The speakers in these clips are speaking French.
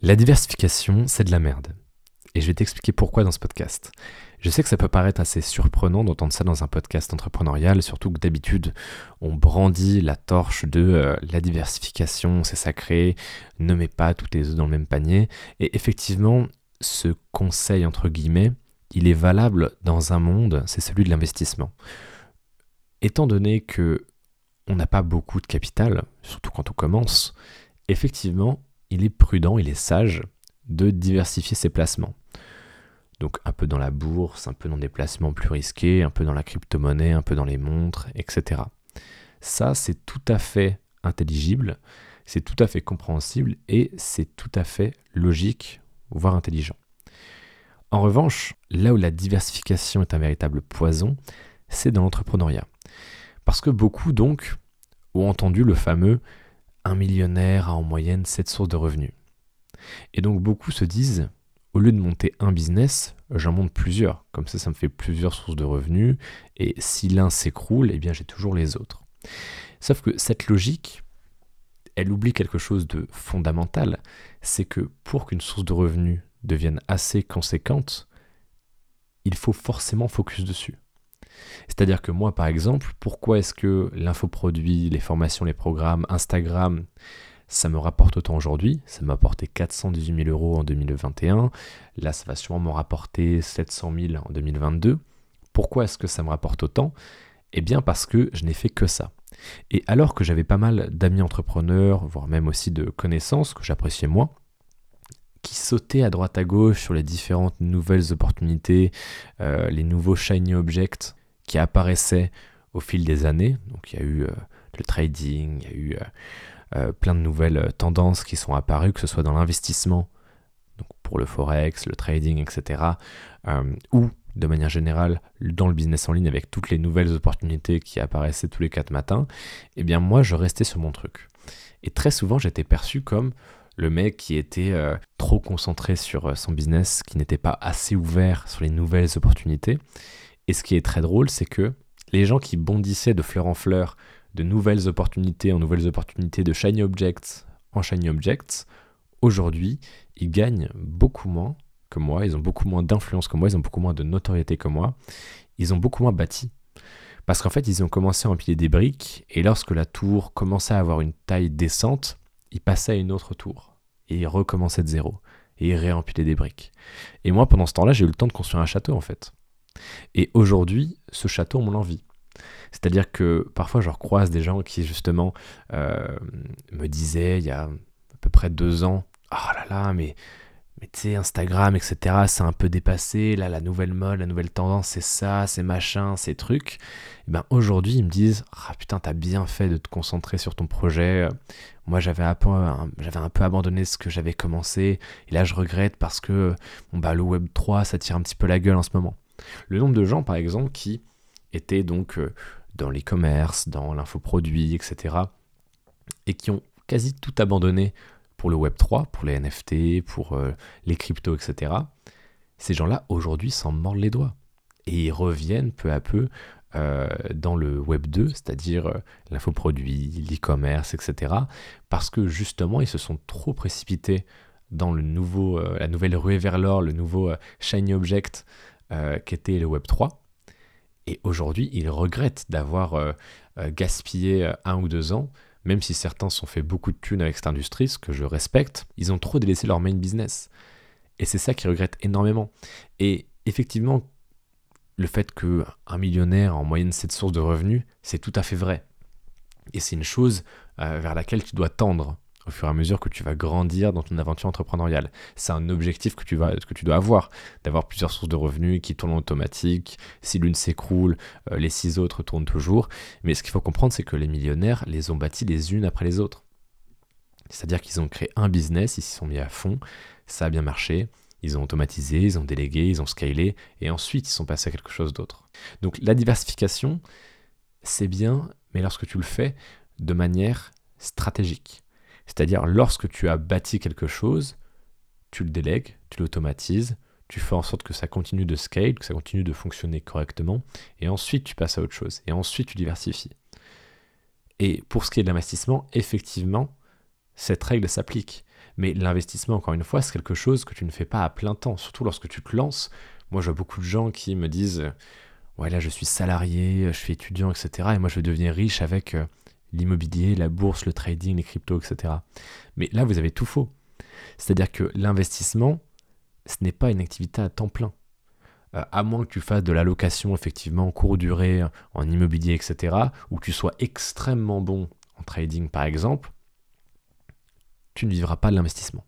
La diversification, c'est de la merde. Et je vais t'expliquer pourquoi dans ce podcast. Je sais que ça peut paraître assez surprenant d'entendre ça dans un podcast entrepreneurial, surtout que d'habitude on brandit la torche de euh, la diversification, c'est sacré, ne mets pas tous tes œufs dans le même panier. Et effectivement, ce conseil entre guillemets, il est valable dans un monde, c'est celui de l'investissement. Étant donné que on n'a pas beaucoup de capital, surtout quand on commence, effectivement, il est prudent, il est sage de diversifier ses placements. Donc un peu dans la bourse, un peu dans des placements plus risqués, un peu dans la crypto-monnaie, un peu dans les montres, etc. Ça, c'est tout à fait intelligible, c'est tout à fait compréhensible et c'est tout à fait logique, voire intelligent. En revanche, là où la diversification est un véritable poison, c'est dans l'entrepreneuriat. Parce que beaucoup, donc, ont entendu le fameux un millionnaire a en moyenne 7 sources de revenus. Et donc beaucoup se disent, au lieu de monter un business, j'en monte plusieurs. Comme ça, ça me fait plusieurs sources de revenus. Et si l'un s'écroule, eh bien j'ai toujours les autres. Sauf que cette logique, elle oublie quelque chose de fondamental. C'est que pour qu'une source de revenus devienne assez conséquente, il faut forcément focus dessus. C'est-à-dire que moi, par exemple, pourquoi est-ce que l'infoproduit, les formations, les programmes, Instagram, ça me rapporte autant aujourd'hui? Ça m'a apporté 418 000 euros en 2021. Là, ça va sûrement me rapporter 700 000 en 2022. Pourquoi est-ce que ça me rapporte autant? Eh bien parce que je n'ai fait que ça. Et alors que j'avais pas mal d'amis entrepreneurs, voire même aussi de connaissances que j'appréciais moi, qui sautaient à droite à gauche sur les différentes nouvelles opportunités, euh, les nouveaux shiny objects qui apparaissaient au fil des années. Donc il y a eu euh, le trading, il y a eu euh, euh, plein de nouvelles tendances qui sont apparues, que ce soit dans l'investissement, donc pour le forex, le trading, etc., ou de manière générale dans le business en ligne avec toutes les nouvelles opportunités qui apparaissaient tous les quatre matins, eh bien moi je restais sur mon truc. Et très souvent j'étais perçu comme le mec qui était trop concentré sur son business, qui n'était pas assez ouvert sur les nouvelles opportunités. Et ce qui est très drôle, c'est que les gens qui bondissaient de fleur en fleur, de nouvelles opportunités en nouvelles opportunités, de shiny objects en shiny objects, aujourd'hui, ils gagnent beaucoup moins que moi, ils ont beaucoup moins d'influence que moi, ils ont beaucoup moins de notoriété que moi, ils ont beaucoup moins bâti. Parce qu'en fait, ils ont commencé à empiler des briques, et lorsque la tour commençait à avoir une taille décente, ils passaient à une autre tour, et ils recommençaient de zéro, et ils réempilaient des briques. Et moi, pendant ce temps-là, j'ai eu le temps de construire un château, en fait. Et aujourd'hui, ce château, on m'en envie. C'est-à-dire que parfois, je recroise des gens qui, justement, euh, me disaient, il y a à peu près deux ans, « Oh là là, mais mais tu sais, Instagram, etc., c'est un peu dépassé. Là, la nouvelle mode, la nouvelle tendance, c'est ça, c'est machin, ces trucs. Et eh ben aujourd'hui, ils me disent Ah putain, t'as bien fait de te concentrer sur ton projet. Moi, j'avais un peu, un peu abandonné ce que j'avais commencé. Et là, je regrette parce que bon, bah, le Web 3, ça tire un petit peu la gueule en ce moment. Le nombre de gens, par exemple, qui étaient donc euh, dans l'e-commerce, dans l'infoproduit, etc., et qui ont quasi tout abandonné pour le Web3, pour les NFT, pour euh, les cryptos, etc., ces gens-là, aujourd'hui, s'en mordent les doigts. Et ils reviennent peu à peu euh, dans le Web 2, c'est-à-dire l'infoproduit, l'e-commerce, etc. Parce que justement, ils se sont trop précipités dans le nouveau, la nouvelle ruée vers l'or, le nouveau shiny object qu'était le Web 3. Et aujourd'hui, ils regrettent d'avoir gaspillé un ou deux ans même si certains se sont fait beaucoup de thunes avec cette industrie, ce que je respecte, ils ont trop délaissé leur main business. Et c'est ça qu'ils regrettent énormément. Et effectivement, le fait qu'un millionnaire en moyenne cette source de revenus, c'est tout à fait vrai. Et c'est une chose euh, vers laquelle tu dois tendre au fur et à mesure que tu vas grandir dans ton aventure entrepreneuriale. C'est un objectif que tu, dois avoir, d'avoir plusieurs sources de revenus qui tournent en automatique. Si l'une s'écroule, euh, les six autres tournent toujours. Mais ce qu'il faut comprendre, c'est que les millionnaires les ont bâtis les unes après les autres. C'est-à-dire qu'ils ont créé un business, ils s'y sont mis à fond, ça a bien marché, ils ont automatisé, ils ont délégué, ils ont scalé, et ensuite ils sont passés à quelque chose d'autre. Donc la diversification, c'est bien, mais lorsque tu le fais de manière stratégique. C'est-à-dire lorsque tu as bâti quelque chose, tu le délègues, tu l'automatises, tu fais en sorte que ça continue de scale, que ça continue de fonctionner correctement, et ensuite tu passes à autre chose, et ensuite tu diversifies. Et pour ce qui est de l'investissement, effectivement, cette règle s'applique. Mais l'investissement, encore une fois, c'est quelque chose que tu ne fais pas à plein temps, surtout lorsque tu te lances. Moi, je vois beaucoup de gens qui me disent Ouais, là, je suis salarié, je suis étudiant, etc. Et moi, je veux devenir riche avec euh, l'immobilier, la bourse, le trading, les cryptos, etc. Mais là, vous avez tout faux. C'est-à-dire que l'investissement, ce n'est pas une activité à temps plein. Euh, à moins que tu fasses de la location, effectivement, court durée, en immobilier, etc., ou que tu sois extrêmement bon en trading, par exemple, tu ne vivras pas de l'investissement.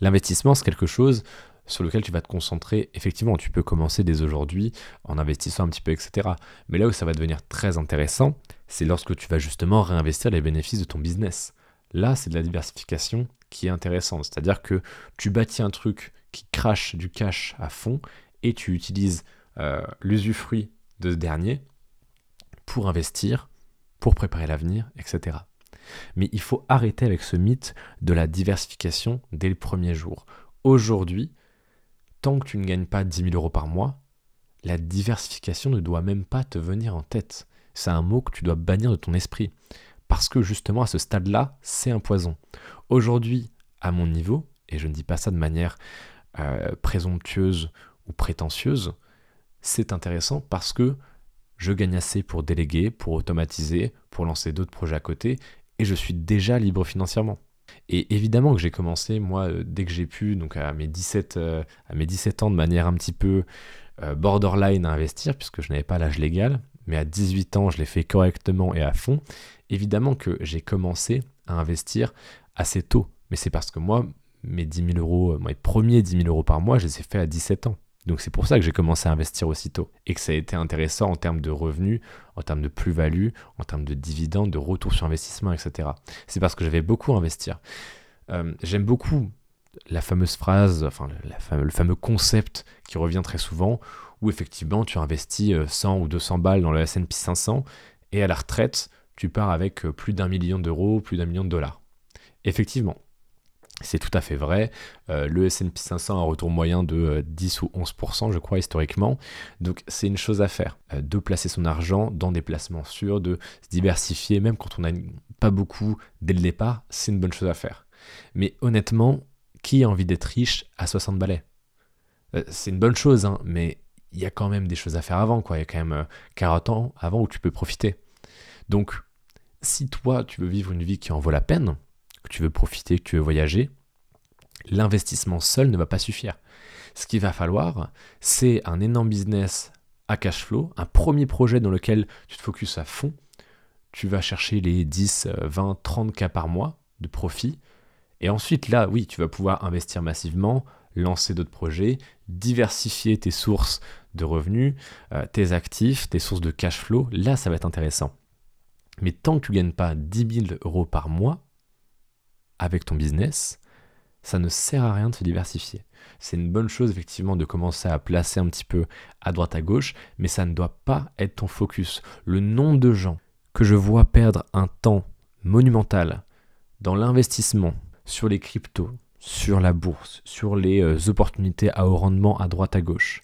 L'investissement, c'est quelque chose sur lequel tu vas te concentrer. Effectivement, tu peux commencer dès aujourd'hui en investissant un petit peu, etc. Mais là où ça va devenir très intéressant, c'est lorsque tu vas justement réinvestir les bénéfices de ton business. Là, c'est de la diversification qui est intéressante. C'est-à-dire que tu bâtis un truc qui crache du cash à fond et tu utilises euh, l'usufruit de ce dernier pour investir, pour préparer l'avenir, etc. Mais il faut arrêter avec ce mythe de la diversification dès le premier jour. Aujourd'hui, tant que tu ne gagnes pas 10 000 euros par mois, la diversification ne doit même pas te venir en tête. C'est un mot que tu dois bannir de ton esprit. Parce que justement, à ce stade-là, c'est un poison. Aujourd'hui, à mon niveau, et je ne dis pas ça de manière euh, présomptueuse ou prétentieuse, c'est intéressant parce que je gagne assez pour déléguer, pour automatiser, pour lancer d'autres projets à côté, et je suis déjà libre financièrement. Et évidemment que j'ai commencé, moi, euh, dès que j'ai pu, donc à mes 17, euh, à mes 17 ans, de manière un petit peu borderline à investir, puisque je n'avais pas l'âge légal, mais à 18 ans, je l'ai fait correctement et à fond. Évidemment que j'ai commencé à investir assez tôt, mais c'est parce que moi, mes 10 000 euros, mes premiers 10 000 euros par mois, je les ai faits à 17 ans. Donc c'est pour ça que j'ai commencé à investir aussitôt et que ça a été intéressant en termes de revenus, en termes de plus-value, en termes de dividendes, de retour sur investissement, etc. C'est parce que j'avais beaucoup à investir. Euh, j'aime beaucoup la fameuse phrase, enfin le, fameux concept qui revient très souvent, où effectivement tu investis 100 euh, ou 200 balles dans le S&P 500 et à la retraite tu pars avec euh, plus d'un million d'euros, plus d'un million de dollars. Effectivement, c'est tout à fait vrai. Euh, le SP 500 a un retour moyen de 10 euh, ou 11%, je crois, historiquement. Donc c'est une chose à faire, de placer son argent dans des placements sûrs, de se diversifier, même quand on n'a pas beaucoup dès le départ, c'est une bonne chose à faire. Mais honnêtement, qui a envie d'être riche à 60 balais? C'est une bonne chose, hein, mais il y a quand même des choses à faire avant, quoi. Il y a quand même 40 ans avant où tu peux profiter. Donc, si toi, tu veux vivre une vie qui en vaut la peine, que tu veux profiter, que tu veux voyager, l'investissement seul ne va pas suffire. Ce qu'il va falloir, c'est un énorme business à cash flow, un premier projet dans lequel tu te focuses à fond. Tu vas chercher les 10, 20, 30 cas par mois de profit. Et ensuite, là, oui, tu vas pouvoir investir massivement, lancer d'autres projets, diversifier tes sources de revenus, euh, tes actifs, tes sources de cash flow. Là, ça va être intéressant. Mais tant que tu ne gagnes pas 10 000 euros par mois, avec ton business, ça ne sert à rien de se diversifier. C'est une bonne chose effectivement de commencer à placer un petit peu à droite à gauche, mais ça ne doit pas être ton focus. Le nombre de gens que je vois perdre un temps monumental dans l'investissement sur les cryptos, sur la bourse, sur les euh, opportunités à haut rendement à droite à gauche,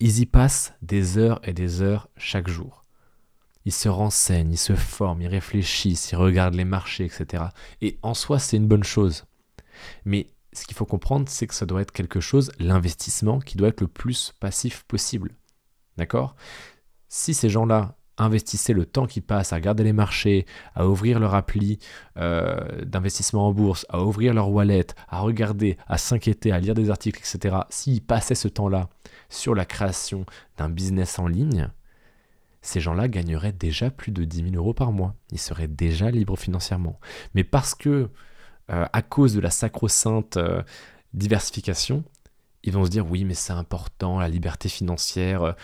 ils y passent des heures et des heures chaque jour ils se renseignent, ils se forment, ils réfléchissent, ils regardent les marchés, etc. Et en soi, c'est une bonne chose. Mais ce qu'il faut comprendre, c'est que ça doit être quelque chose, l'investissement, qui doit être le plus passif possible. D'accord? Si ces gens-là investissaient le temps qui passe à regarder les marchés, à ouvrir leur appli euh, d'investissement en bourse, à ouvrir leur wallet, à regarder, à s'inquiéter, à lire des articles, etc., s'ils passaient ce temps-là sur la création d'un business en ligne, ces gens-là gagneraient déjà plus de 10 000 euros par mois. Ils seraient déjà libres financièrement. Mais parce que, euh, à cause de la sacro-sainte euh, diversification, ils vont se dire oui, mais c'est important, la liberté financière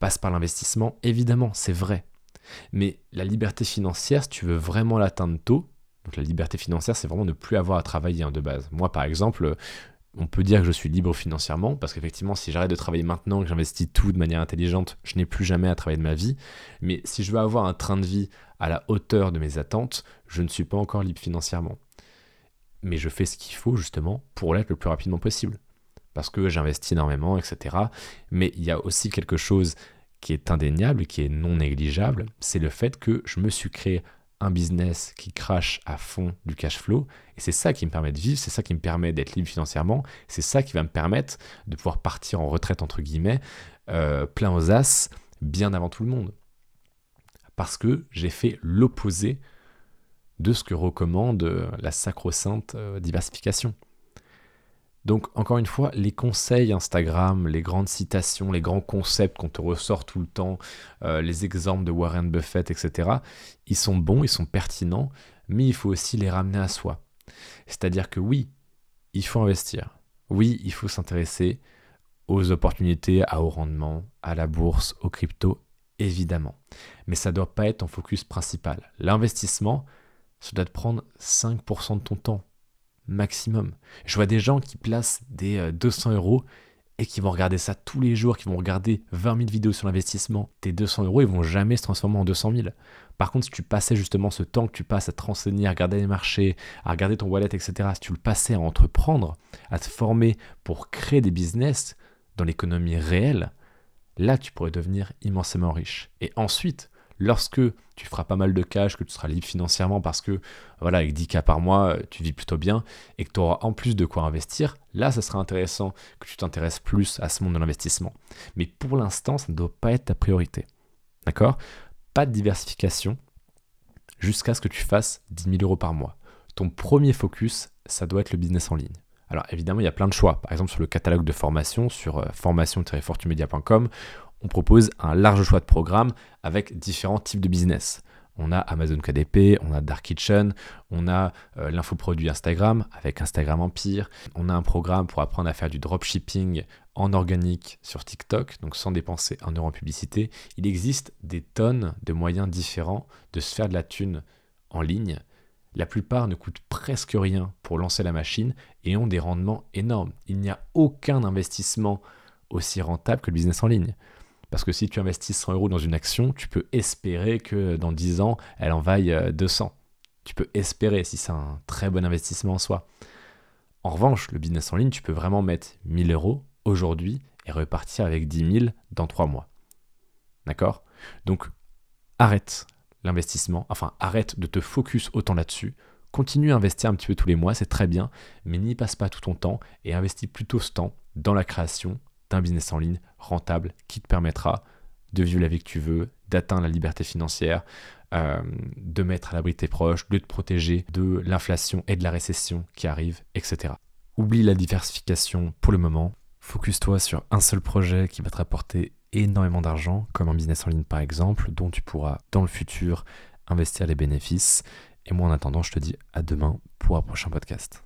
passe par l'investissement. Évidemment, c'est vrai. Mais la liberté financière, si tu veux vraiment l'atteindre tôt, donc la liberté financière, c'est vraiment ne plus avoir à travailler hein, de base. Moi, par exemple, on peut dire que je suis libre financièrement, parce qu'effectivement, si j'arrête de travailler maintenant, que j'investis tout de manière intelligente, je n'ai plus jamais à travailler de ma vie. Mais si je veux avoir un train de vie à la hauteur de mes attentes, je ne suis pas encore libre financièrement. Mais je fais ce qu'il faut justement pour l'être le plus rapidement possible. Parce que j'investis énormément, etc. Mais il y a aussi quelque chose qui est indéniable, qui est non négligeable, c'est le fait que je me suis créé un business qui crache à fond du cash flow. Et c'est ça qui me permet de vivre, c'est ça qui me permet d'être libre financièrement, c'est ça qui va me permettre de pouvoir partir en retraite, entre guillemets, euh, plein aux as, bien avant tout le monde. Parce que j'ai fait l'opposé de ce que recommande euh, la sacro-sainte euh, diversification. Donc encore une fois, les conseils Instagram, les grandes citations, les grands concepts qu'on te ressort tout le temps, euh, les exemples de Warren Buffett, etc., ils sont bons, ils sont pertinents, mais il faut aussi les ramener à soi. C'est-à-dire que oui, il faut investir. Oui, il faut s'intéresser aux opportunités à haut rendement, à la bourse, aux cryptos, évidemment. Mais ça ne doit pas être ton focus principal. L'investissement, ça doit te prendre 5% de ton temps maximum. Je vois des gens qui placent des 200 euh, euros et qui vont regarder ça tous les jours, qui vont regarder 20 000 vidéos sur l'investissement. Tes 200 euros, ils vont jamais se transformer en 200 000. Par contre, si tu passais justement ce temps que tu passes à te renseigner, à regarder les marchés, à regarder ton wallet, etc., si tu le passais à entreprendre, à te former pour créer des business dans l'économie réelle, là, tu pourrais devenir immensément riche. Et ensuite, lorsque tu feras pas mal de cash, que tu seras libre financièrement parce que, voilà, avec 10K par mois, tu vis plutôt bien et que tu auras en plus de quoi investir, là, ça sera intéressant que tu t'intéresses plus à ce monde de l'investissement. Mais pour l'instant, ça ne doit pas être ta priorité. D'accord? Pas de diversification jusqu'à ce que tu fasses 10 000 euros par mois. Ton premier focus, ça doit être le business en ligne. Alors évidemment, il y a plein de choix. Par exemple, sur le catalogue de formation, sur euh, formation-fortumedia.com, on propose un large choix de programmes avec différents types de business. On a Amazon KDP, on a Dark Kitchen, on a euh, l'infoproduit Instagram avec Instagram Empire, on a un programme pour apprendre à faire du dropshipping en organique sur TikTok, donc sans dépenser un euro en publicité. Il existe des tonnes de moyens différents de se faire de la thune en ligne. La plupart ne coûtent presque rien pour lancer la machine et ont des rendements énormes. Il n'y a aucun investissement aussi rentable que le business en ligne. Parce que si tu investis 100 euros dans une action, tu peux espérer que dans 10 ans, elle en vaille 200. Euh, tu peux espérer si c'est un très bon investissement en soi. En revanche, le business en ligne, tu peux vraiment mettre 1000 euros aujourd'hui et repartir avec 10 000 dans 3 mois. D'accord? Donc, arrête l'investissement, enfin, arrête de te focus autant là-dessus. Continue à investir un petit peu tous les mois, c'est très bien, mais n'y passe pas tout ton temps et investis plutôt ce temps dans la création, d'un business en ligne rentable qui te permettra de vivre la vie que tu veux, d'atteindre la liberté financière, euh, de mettre à l'abri tes proches, de te protéger de l'inflation et de la récession qui arrive, etc. Oublie la diversification pour le moment. Focus-toi sur un seul projet qui va te rapporter énormément d'argent, comme un business en ligne par exemple, dont tu pourras dans le futur investir les bénéfices. Et moi en attendant, je te dis à demain pour un prochain podcast.